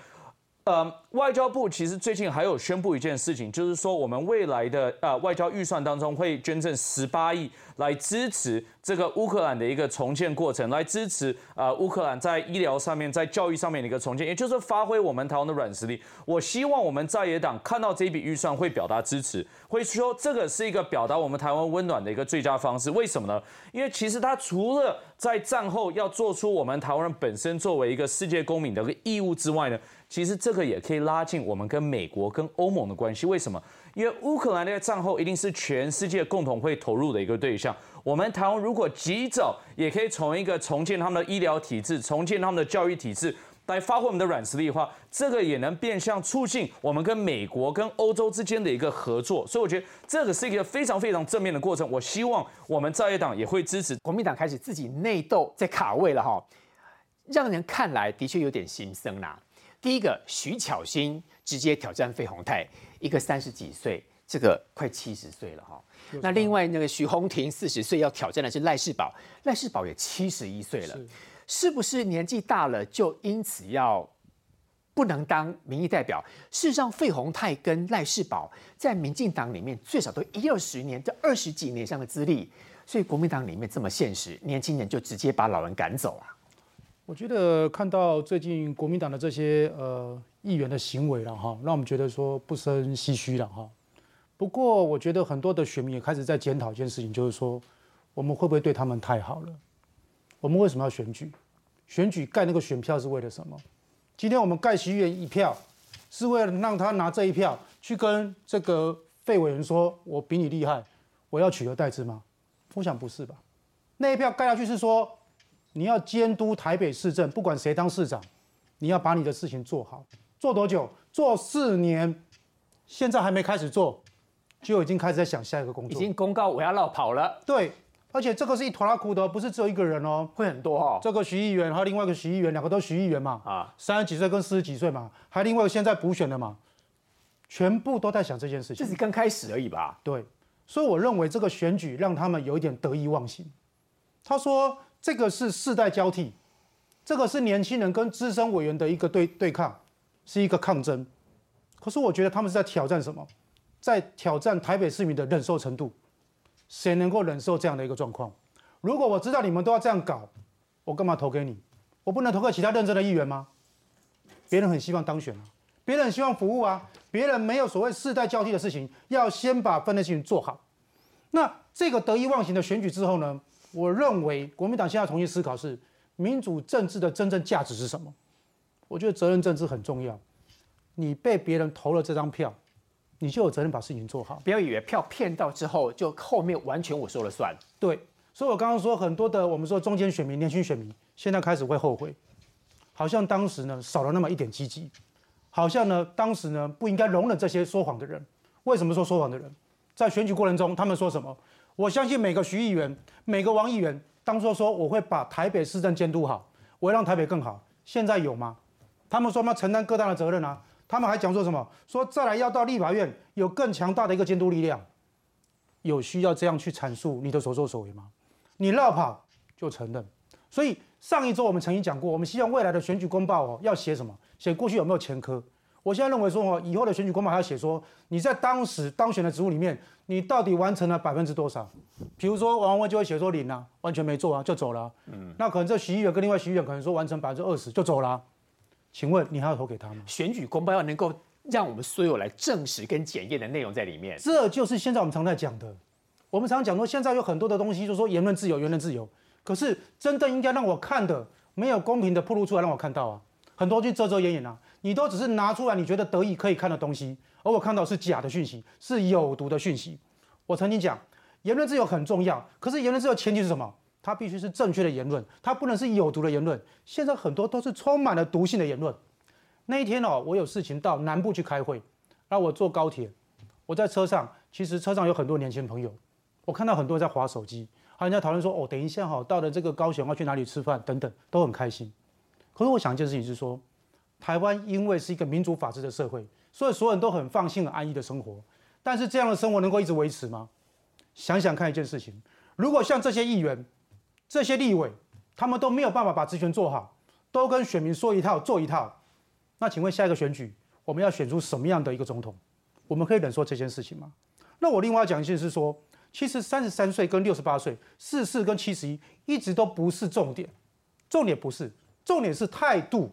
呃，外交部其实最近还有宣布一件事情，就是说我们未来的呃外交预算当中会捐赠十八亿来支持这个乌克兰的一个重建过程，来支持呃乌克兰在医疗上面、在教育上面的一个重建，也就是发挥我们台湾的软实力。我希望我们在野党看到这笔预算会表达支持，会说这个是一个表达我们台湾温暖的一个最佳方式。为什么呢？因为其实它除了在战后要做出我们台湾人本身作为一个世界公民的一个义务之外呢？其实这个也可以拉近我们跟美国、跟欧盟的关系。为什么？因为乌克兰在战后一定是全世界共同会投入的一个对象。我们台湾如果及早也可以从一个重建他们的医疗体制、重建他们的教育体制，来发挥我们的软实力的话，这个也能变相促进我们跟美国、跟欧洲之间的一个合作。所以我觉得这个是一个非常非常正面的过程。我希望我们在野党也会支持。国民党开始自己内斗在卡位了哈，让人看来的确有点心生啦。第一个徐巧芯直接挑战费鸿泰，一个三十几岁，这个快七十岁了哈。那另外那个徐宏庭四十岁要挑战的是赖世宝，赖世宝也七十一岁了，是不是年纪大了就因此要不能当民意代表？事实上，费鸿泰跟赖世宝在民进党里面最少都一二十年，这二十几年上的资历，所以国民党里面这么现实，年轻人就直接把老人赶走啊。我觉得看到最近国民党的这些呃议员的行为了哈，让我们觉得说不生唏嘘了哈。不过我觉得很多的选民也开始在检讨一件事情，就是说我们会不会对他们太好了？我们为什么要选举？选举盖那个选票是为了什么？今天我们盖徐元一票，是为了让他拿这一票去跟这个费委员说，我比你厉害，我要取而代之吗？我想不是吧？那一票盖下去是说。你要监督台北市政，不管谁当市长，你要把你的事情做好。做多久？做四年，现在还没开始做，就已经开始在想下一个工作。已经公告我要绕跑了。对，而且这个是一坨拉苦的，不是只有一个人哦，会很多哦。这个徐议员，还有另外一个徐议员，两个都徐议员嘛。啊，三十几岁跟四十几岁嘛，还有另外一个现在补选的嘛，全部都在想这件事情。这是刚开始而已吧？对，所以我认为这个选举让他们有一点得意忘形。他说。这个是世代交替，这个是年轻人跟资深委员的一个对对抗，是一个抗争。可是我觉得他们是在挑战什么？在挑战台北市民的忍受程度。谁能够忍受这样的一个状况？如果我知道你们都要这样搞，我干嘛投给你？我不能投给其他认真的议员吗？别人很希望当选啊，别人很希望服务啊，别人没有所谓世代交替的事情，要先把分内事情做好。那这个得意忘形的选举之后呢？我认为国民党现在重新思考是民主政治的真正价值是什么？我觉得责任政治很重要。你被别人投了这张票，你就有责任把事情做好。不要以为票骗到之后，就后面完全我说了算。对，所以我刚刚说很多的我们说中间选民、年轻选民，现在开始会后悔，好像当时呢少了那么一点积极，好像呢当时呢不应该容忍这些说谎的人。为什么说说谎的人？在选举过程中，他们说什么？我相信每个徐议员、每个王议员，当初说我会把台北市政监督好，我会让台北更好。现在有吗？他们说要承担各大的责任啊。他们还讲说什么？说再来要到立法院有更强大的一个监督力量。有需要这样去阐述你的所作所为吗？你绕跑就承认。所以上一周我们曾经讲过，我们希望未来的选举公报哦要写什么？写过去有没有前科？我现在认为说哦，以后的选举公报还要写说你在当时当选的职务里面，你到底完成了百分之多少？比如说王文就会写说零啊，完全没做啊，就走了。嗯，那可能这徐议员跟另外徐议员可能说完成百分之二十就走了。请问你还要投给他吗？选举公报要能够让我们所有来证实跟检验的内容在里面。这就是现在我们常在讲的。我们常讲说，现在有很多的东西，就说言论自由，言论自由。可是真正应该让我看的，没有公平的铺露出来让我看到啊。很多就遮遮掩掩啊，你都只是拿出来你觉得得意可以看的东西，而我看到是假的讯息，是有毒的讯息。我曾经讲，言论自由很重要，可是言论自由前提是什么？它必须是正确的言论，它不能是有毒的言论。现在很多都是充满了毒性的言论。那一天哦，我有事情到南部去开会，然后我坐高铁，我在车上，其实车上有很多年轻朋友，我看到很多人在划手机，还有人在讨论说，哦，等一下哈，到了这个高雄要去哪里吃饭等等，都很开心。可是我想一件事情是说，台湾因为是一个民主法治的社会，所以所有人都很放心、很安逸的生活。但是这样的生活能够一直维持吗？想想看一件事情，如果像这些议员、这些立委，他们都没有办法把职权做好，都跟选民说一套做一套，那请问下一个选举我们要选出什么样的一个总统？我们可以忍受这件事情吗？那我另外讲一件是说，其实三十三岁跟六十八岁、四四跟七十一一直都不是重点，重点不是。重点是态度，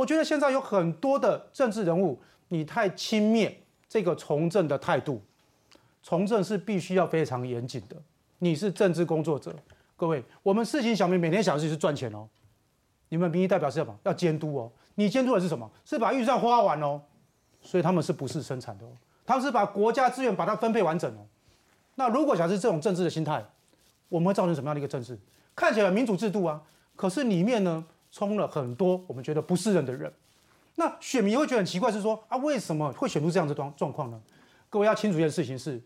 我觉得现在有很多的政治人物，你太轻蔑这个从政的态度。从政是必须要非常严谨的，你是政治工作者，各位，我们事情小民每天想的是赚钱哦。你们民意代表是什么？要监督哦。你监督的是什么？是把预算花完哦。所以他们是不是生产的哦？他们是把国家资源把它分配完整哦。那如果假设这种政治的心态，我们会造成什么样的一个政治？看起来民主制度啊，可是里面呢？充了很多我们觉得不是人的人，那选民会觉得很奇怪，是说啊，为什么会选出这样子状状况呢？各位要清楚一件事情是，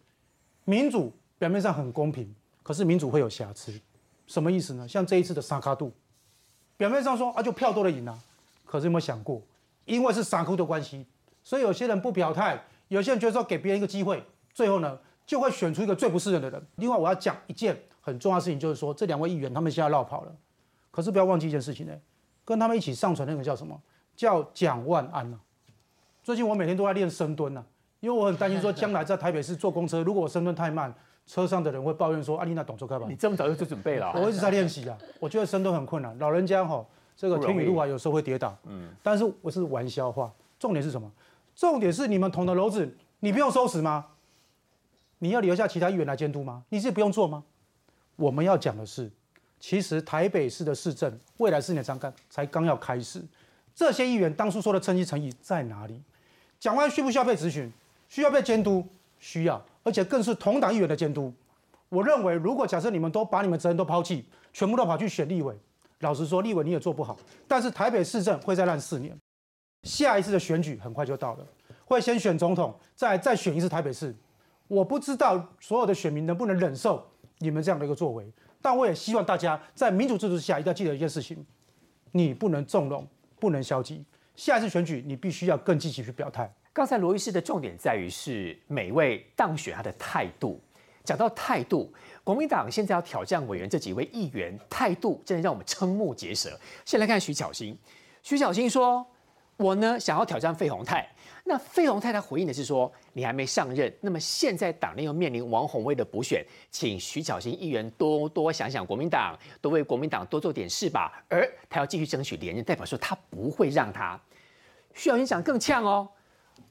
民主表面上很公平，可是民主会有瑕疵，什么意思呢？像这一次的沙卡度，表面上说啊就票多的赢啊，可是有没有想过，因为是沙库的关系，所以有些人不表态，有些人觉得说给别人一个机会，最后呢就会选出一个最不是人的人。另外我要讲一件很重要的事情，就是说这两位议员他们现在绕跑了，可是不要忘记一件事情呢。跟他们一起上传那个叫什么？叫蒋万安呐。最近我每天都在练深蹲呐，因为我很担心说 [LAUGHS] 将来在台北市坐公车，如果我深蹲太慢，车上的人会抱怨说：“阿丽娜懂做开吧？”你这么早就做准备了？我一直在练习啊。我觉得深蹲很困难，老人家哈，这个天雨路啊，有时候会跌倒。嗯。但是我是玩笑话，重点是什么？重点是你们捅的篓子，你不用收拾吗？你要留下其他议员来监督吗？你是不用做吗？我们要讲的是。其实台北市的市政未来四年才刚才刚要开始，这些议员当初说的诚心诚意在哪里？蒋万需不需要被咨询？需要被监督？需要，而且更是同党议员的监督。我认为，如果假设你们都把你们责任都抛弃，全部都跑去选立委，老实说，立委你也做不好。但是台北市政会再烂四年，下一次的选举很快就到了，会先选总统，再再选一次台北市。我不知道所有的选民能不能忍受你们这样的一个作为。但我也希望大家在民主制度之下，一定要记得一件事情：你不能纵容，不能消极。下一次选举，你必须要更积极去表态。刚才罗医师的重点在于是每位当选他的态度。讲到态度，国民党现在要挑战委员这几位议员，态度真的让我们瞠目结舌。先来看徐巧芯，徐巧芯说：“我呢想要挑战费鸿泰。”那费鸿泰他回应的是说，你还没上任，那么现在党内又面临王宏威的补选，请徐小新议员多多想想国民党，多为国民党多做点事吧。而他要继续争取连任，代表说他不会让他。徐小新讲更呛哦，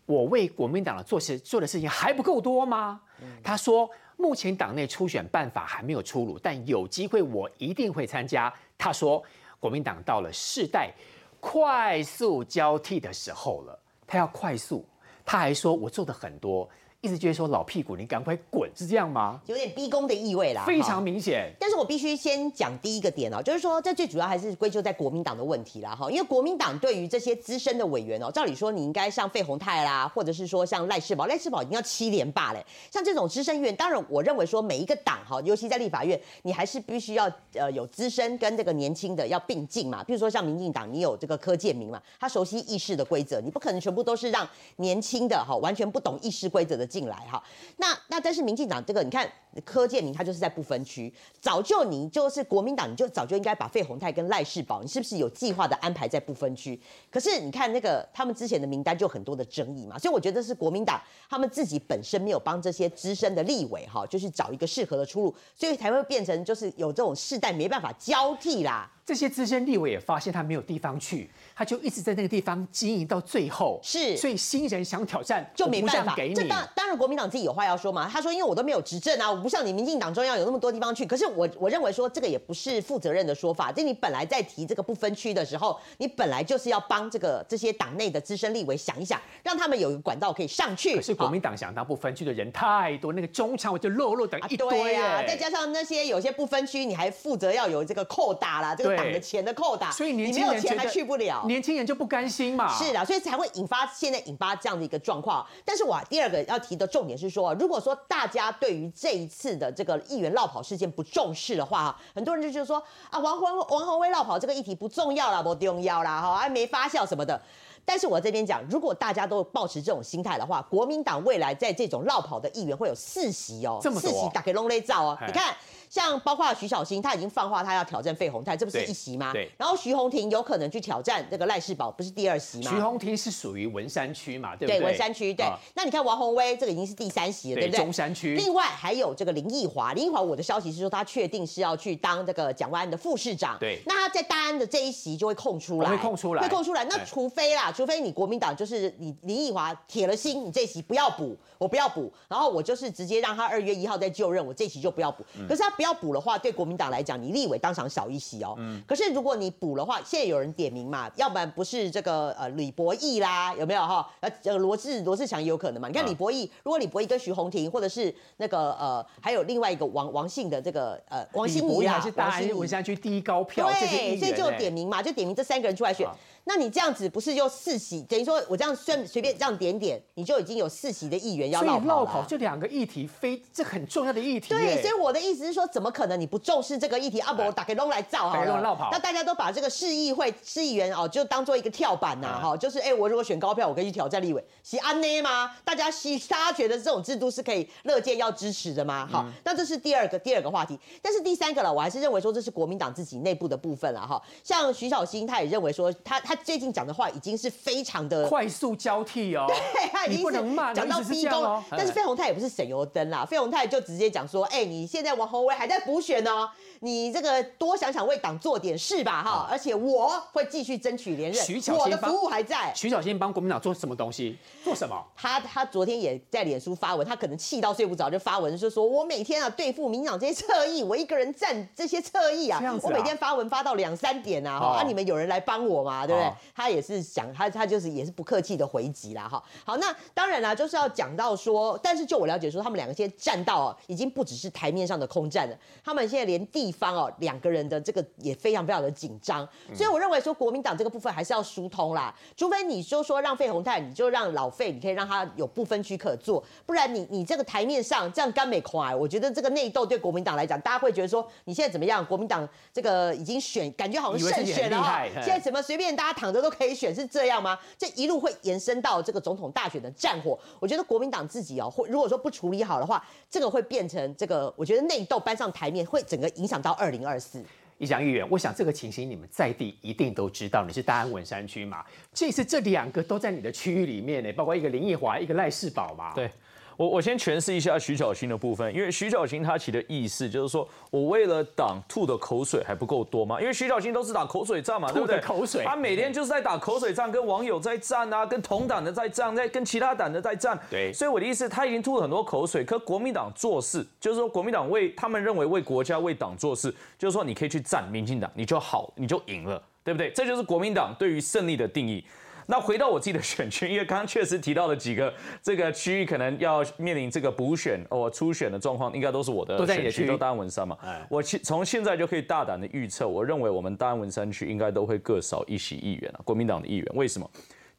我为国民党的做事做的事情还不够多吗？他说，目前党内初选办法还没有出炉，但有机会我一定会参加。他说，国民党到了世代快速交替的时候了。他要快速，他还说我做的很多。一直觉得说老屁股，你赶快滚，是这样吗？有点逼宫的意味啦，非常明显。但是我必须先讲第一个点哦，就是说这最主要还是归咎在国民党的问题啦，哈，因为国民党对于这些资深的委员哦，照理说你应该像费鸿泰啦，或者是说像赖世宝，赖世宝已经要七连霸嘞，像这种资深议员，当然我认为说每一个党哈，尤其在立法院，你还是必须要呃有资深跟这个年轻的要并进嘛。比如说像民进党，你有这个柯建明嘛，他熟悉议事的规则，你不可能全部都是让年轻的哈，完全不懂议事规则的进来哈。那那但是民进党这个你看柯建明他就是在不分区，早就你就是国民党你就早就应该把费鸿泰跟赖世宝你是不是有计划的安排在不分区？可是你看那个他们之前的名单就很多的争议嘛，所以我觉得是国民党他们自己本身没有帮这些资深的立委哈，就是找一个适合的出路，所以才会变成就是有这种世代没办法交替啦。这些资深立委也发现他没有地方去，他就一直在那个地方经营到最后。是所以新人想挑战就没办法让给你。这当当然，国民党自己有话要说嘛。他说，因为我都没有执政啊，我不像你民进党中央有那么多地方去。可是我我认为说这个也不是负责任的说法。就你本来在提这个不分区的时候，你本来就是要帮这个这些党内的资深立委想一想，让他们有一个管道可以上去。可是国民党想当不分区的人太多，那个中常委就落落等啊，一堆对啊，哎再加上那些有些不分区，你还负责要有这个扣打啦，这个对党的钱的扣打，所以年你没有钱还去不了。年轻人就不甘心嘛。是啊，所以才会引发现在引发这样的一个状况。但是我第二个要提的重点是说，如果说大家对于这一次的这个议员绕跑事件不重视的话，很多人就觉得说啊，王宏王宏威绕跑这个议题不重要啦，不重要啦，哈，还没发酵什么的。但是我这边讲，如果大家都保持这种心态的话，国民党未来在这种绕跑的议员会有四席哦，这么四席打给龙雷照哦。你看，像包括徐小新，他已经放话他要挑战费鸿泰，这不是一席吗？对然后徐宏庭有可能去挑战这个赖世宝，不是第二席吗？徐宏庭是属于文山区嘛，对不对？对文山区，对。啊那你看王宏威这个已经是第三席了，对对不对？中山区另外还有这个林奕华，林奕华我的消息是说他确定是要去当这个蒋万安的副市长。对那他在大安的这一席就会空出来，哦会空出来会空出来。那哎除非啦，除非你国民党就是你林奕华铁了心，你这一席不要补，我不要补，然后我就是直接让他二月一号再就任，我这一席就不要补。嗯可是他不要补的话，对国民党来讲，你立委当场少一席哦。嗯可是如果你补的话，现在有人点名嘛，要不然不是这个呃李博义啦，有没有哈？呃呃罗志罗志祥也有可能嘛。你看啊李博义，如果李博义跟徐宏庭，或者是那个呃还有另外一个王王姓的这个呃王李心怡啦，博是大安文山区第一高票，对，所以就点名嘛，就点名这三个人出来选好。那你这样子不是就四席？等于说我这样随随便这样点点，你就已经有四席的议员要所以绕跑这两个议题非这很重要的议题对，所以我的意思是说，怎么可能你不重视这个议题？阿伯我打给龙来造好那大家都把这个市议会市议员哦，就当做一个跳板呐、嗯哈、就是哎、我如果选高票，我可以去挑战立委，是安内吗？大家希大家觉得这种制度是可以乐见要支持的吗？好，嗯那这是第二个第二个话题，但是第三个了，我还是认为说这是国民党自己内部的部分了哈。像徐小新他也认为说，他他最近讲的话已经是非常的快速交替哦，[LAUGHS] 对，他已经是不能骂，讲到逼宫。但是费鸿泰也不是省油灯啦，费鸿泰就直接讲说，哎、你现在王宏威还在补选哦，你这个多想想为党做点事吧哈，而且我会继续争取连任我的服务还在。徐小新帮国民党做什么东西？做什么？他他昨天也在脸书发文，他可能气到睡不着，就发文就说：“我每天啊对付民进党这些侧翼，我一个人站这些侧翼啊我每天发文发到两三点啊，哈、哦啊你们有人来帮我嘛，对不对？哦他也是想他他就是也是不客气的回击啦，哈。好，那当然啦，就是要讲到说，但是就我了解说，他们两个现在站到啊，已经不只是台面上的空战了，他们现在连地方哦两个人的这个也非常非常的紧张，所以我认为说国民党这个部分还是要疏通啦，除非你就说让费鸿泰，你就让老费，你可以让他有不分区可做，不然你你这个台面上这样干美快，我觉得这个内斗对国民党来讲，大家会觉得说你现在怎么样？国民党这个已经选，感觉好像胜选了哈厉害，嘿现在怎么随便大家躺着都可以选，是这样吗？这一路会延伸到这个总统大选的战火。我觉得国民党自己哦，会如果说不处理好的话，这个会变成这个，我觉得内斗搬上台面，会整个影响到二零二四。一翔议员，我想这个情形你们在地一定都知道，你是大安文山区嘛？这次这两个都在你的区域里面呢，包括一个林奕华，一个赖世宝嘛。对。我我先诠释一下徐小新的部分，因为徐小新他起的意思就是说我为了党吐的口水还不够多吗？因为徐小新都是打口水战嘛，对不对？口水他每天就是在打口水战，跟网友在战啊，跟同党的在战，在跟其他党的在战。对所以我的意思，他已经吐了很多口水。可国民党做事，就是说国民党为他们认为为国家为党做事，就是说你可以去战民进党，你就好，你就赢了，对不对？这就是国民党对于胜利的定义。那回到我自己的选区，因为刚刚确实提到了几个这个区域可能要面临这个补选哦初选的状况，应该都是我的都在你的区域选区，都大安文山嘛哎。我其从现在就可以大胆的预测，我认为我们大安文山区应该都会各少一席议员啊，国民党的议员。为什么？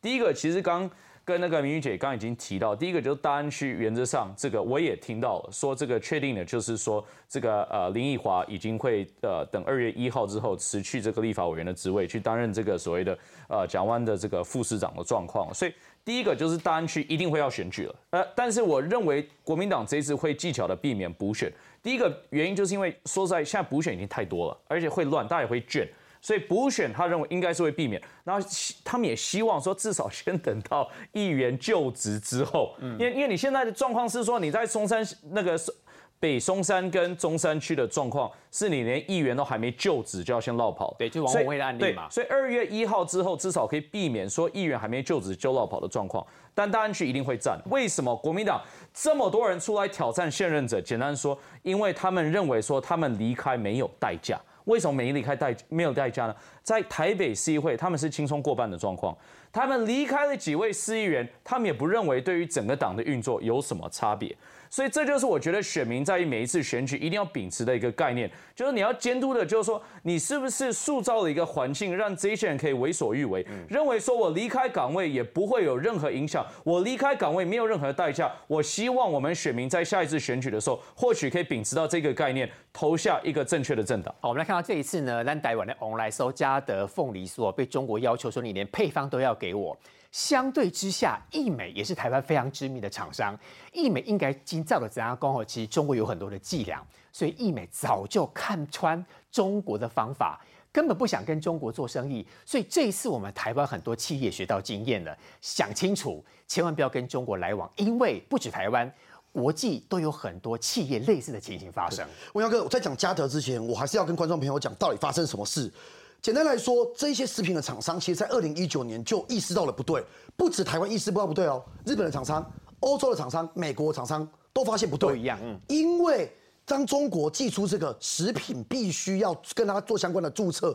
第一个，其实刚跟那个明玉姐刚刚已经提到，第一个就是大安区原则上这个我也听到了，说这个确定的就是说这个呃林奕华已经会呃等二月一号之后辞去这个立法委员的职位，去担任这个所谓的呃蒋湾的这个副市长的状况，所以。第一个就是大安区一定会要选举了，呃，但是我认为国民党这次会技巧的避免补选。第一个原因就是因为说实在，现在补选已经太多了，而且会乱，大家也会卷。所以补选，他认为应该是会避免，然后他们也希望说，至少先等到议员就职之后，因为因为你现在的状况是说，你在松山那个北松山跟中山区的状况，是你连议员都还没就职就要先落跑，对，就王宏威的案例嘛。所以二月一号之后，至少可以避免说议员还没就职就落跑的状况。但大安区一定会战。为什么国民党这么多人出来挑战现任者？简单说，因为他们认为说他们离开没有代价。为什么没离开代没有代价呢？在台北市议会，他们是轻松过半的状况。他们离开了几位市议员，他们也不认为对于整个党的运作有什么差别。所以这就是我觉得选民在每一次选举一定要秉持的一个概念，就是你要监督的，就是说你是不是塑造了一个环境，让这些人可以为所欲为，认为说我离开岗位也不会有任何影响，我离开岗位没有任何代价。我希望我们选民在下一次选举的时候，或许可以秉持到这个概念，投下一个正确的政党。好，我们来看到这一次呢，兰台湾的翁来收加德凤梨酥哦被中国要求说你连配方都要给给我。相对之下，益美也是台湾非常知名的厂商，益美应该今造的怎样讲哦？其实中国有很多的伎俩，所以益美早就看穿中国的方法，根本不想跟中国做生意。所以这一次我们台湾很多企业学到经验了，想清楚，千万不要跟中国来往，因为不止台湾。国际都有很多企业类似的情形发生。文耀哥，我在讲嘉德之前，我还是要跟观众朋友讲到底发生什么事。简单来说，这些食品的厂商，其实在二零一九年就意识到了不对，不止台湾意识不到不对哦，日本的厂商、欧洲的厂商、美国的厂商都发现不对，都一样嗯因为当中国寄出这个食品必须要跟它做相关的注册。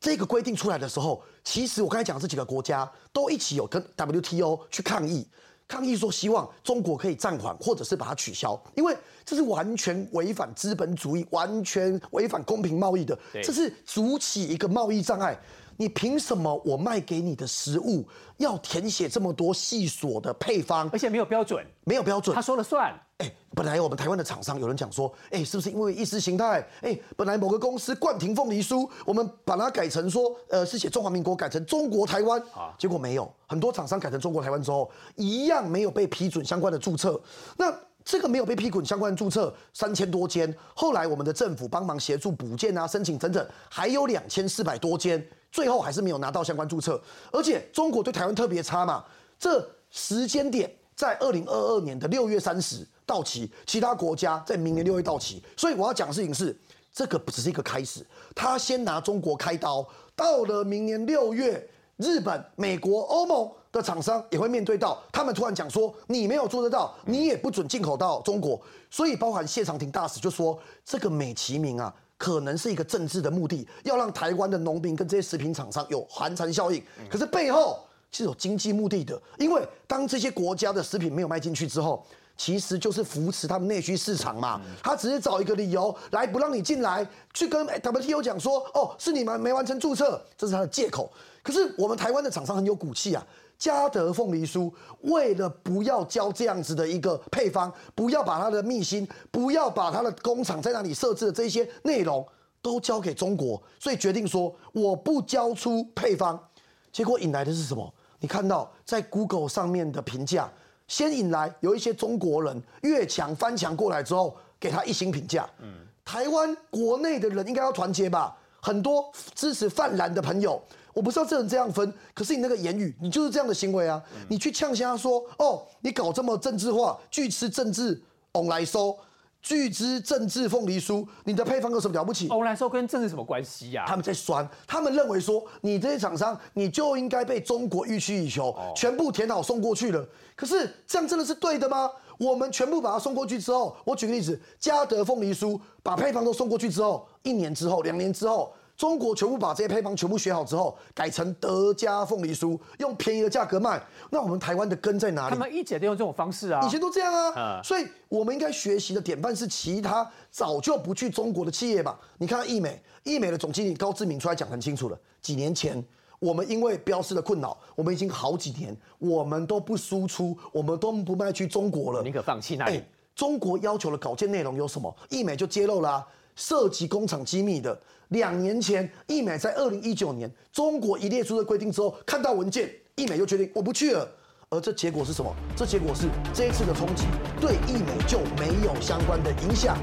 这个规定出来的时候，其实我刚才讲的这几个国家都一起有跟 WTO 去抗议，抗议说希望中国可以暂缓或者是把它取消，因为这是完全违反资本主义、完全违反公平贸易的，对这是筑起一个贸易障碍。你凭什么我卖给你的食物要填写这么多细琐的配方而，且没有标准，没有标准他？说了算。哎，本来我们台湾的厂商有人讲说，哎，是不是因为意识形态？哎，本来某个公司冠廷凤梨酥，我们把它改成说，呃，是写中华民国，改成中国台湾，啊结果没有，很多厂商改成中国台湾之后，一样没有被批准相关的注册。那这个没有被批准相关的注册三千多间，后来我们的政府帮忙协助补件啊、申请等等，还有两千四百多间，最后还是没有拿到相关注册。而且中国对台湾特别差嘛，这时间点在二零二二年的六月三十到期，其他国家在明年六月到期。所以我要讲的事情是，这个不只是一个开始，他先拿中国开刀，到了明年六月，日本、美国、欧盟的厂商也会面对到，他们突然讲说，你没有做得到，你也不准进口到中国。所以包含谢长廷大使就说，这个美其名啊。可能是一个政治的目的，要让台湾的农民跟这些食品厂商有寒蝉效应。可是背后是有经济目的的，因为当这些国家的食品没有卖进去之后，其实就是扶持他们内需市场嘛。他只是找一个理由来不让你进来，去跟 WTO 讲说，哦，是你们没完成注册，这是他的借口。可是我们台湾的厂商很有骨气啊。嘉德凤梨酥为了不要交这样子的一个配方，不要把它的秘辛，不要把它的工厂在那里设置的这些内容都交给中国，所以决定说我不交出配方。结果引来的是什么？你看到在 Google 上面的评价，先引来有一些中国人越墙翻墙过来之后，给他一星评价。嗯，台湾国内的人应该要团结吧？很多支持泛蓝的朋友，我不知道这人这样分，可是你那个言语，你就是这样的行为啊！你去呛瞎说，哦，你搞这么政治化，拒吃政治，往来收，拒吃政治凤梨酥，你的配方有什么了不起？欧来收跟政治什么关系呀、他们在酸，他们认为说你这些厂商你就应该被中国予取以求，全部填好送过去了。可是这样真的是对的吗？我们全部把它送过去之后，我举个例子，嘉德凤梨酥把配方都送过去之后，一年之后、两年之后，中国全部把这些配方全部学好之后，改成德加凤梨酥，用便宜的价格卖。那我们台湾的根在哪里？他们一直都用这种方式啊。以前都这样啊，嗯所以我们应该学习的典范是其他早就不去中国的企业吧？你看易美，易美的总经理高志明出来讲很清楚了，几年前我们因为标示的困扰，我们已经好几年我们都不输出，我们都不卖去中国了，宁可放弃那里。哎中国要求的稿件内容有什么？易美就揭露啦、涉及工厂机密的。两年前，易美在二零一九年中国一列出的规定之后，看到文件，易美就决定我不去了。而这结果是什么？这结果是这一次的冲击对易美就没有相关的影响。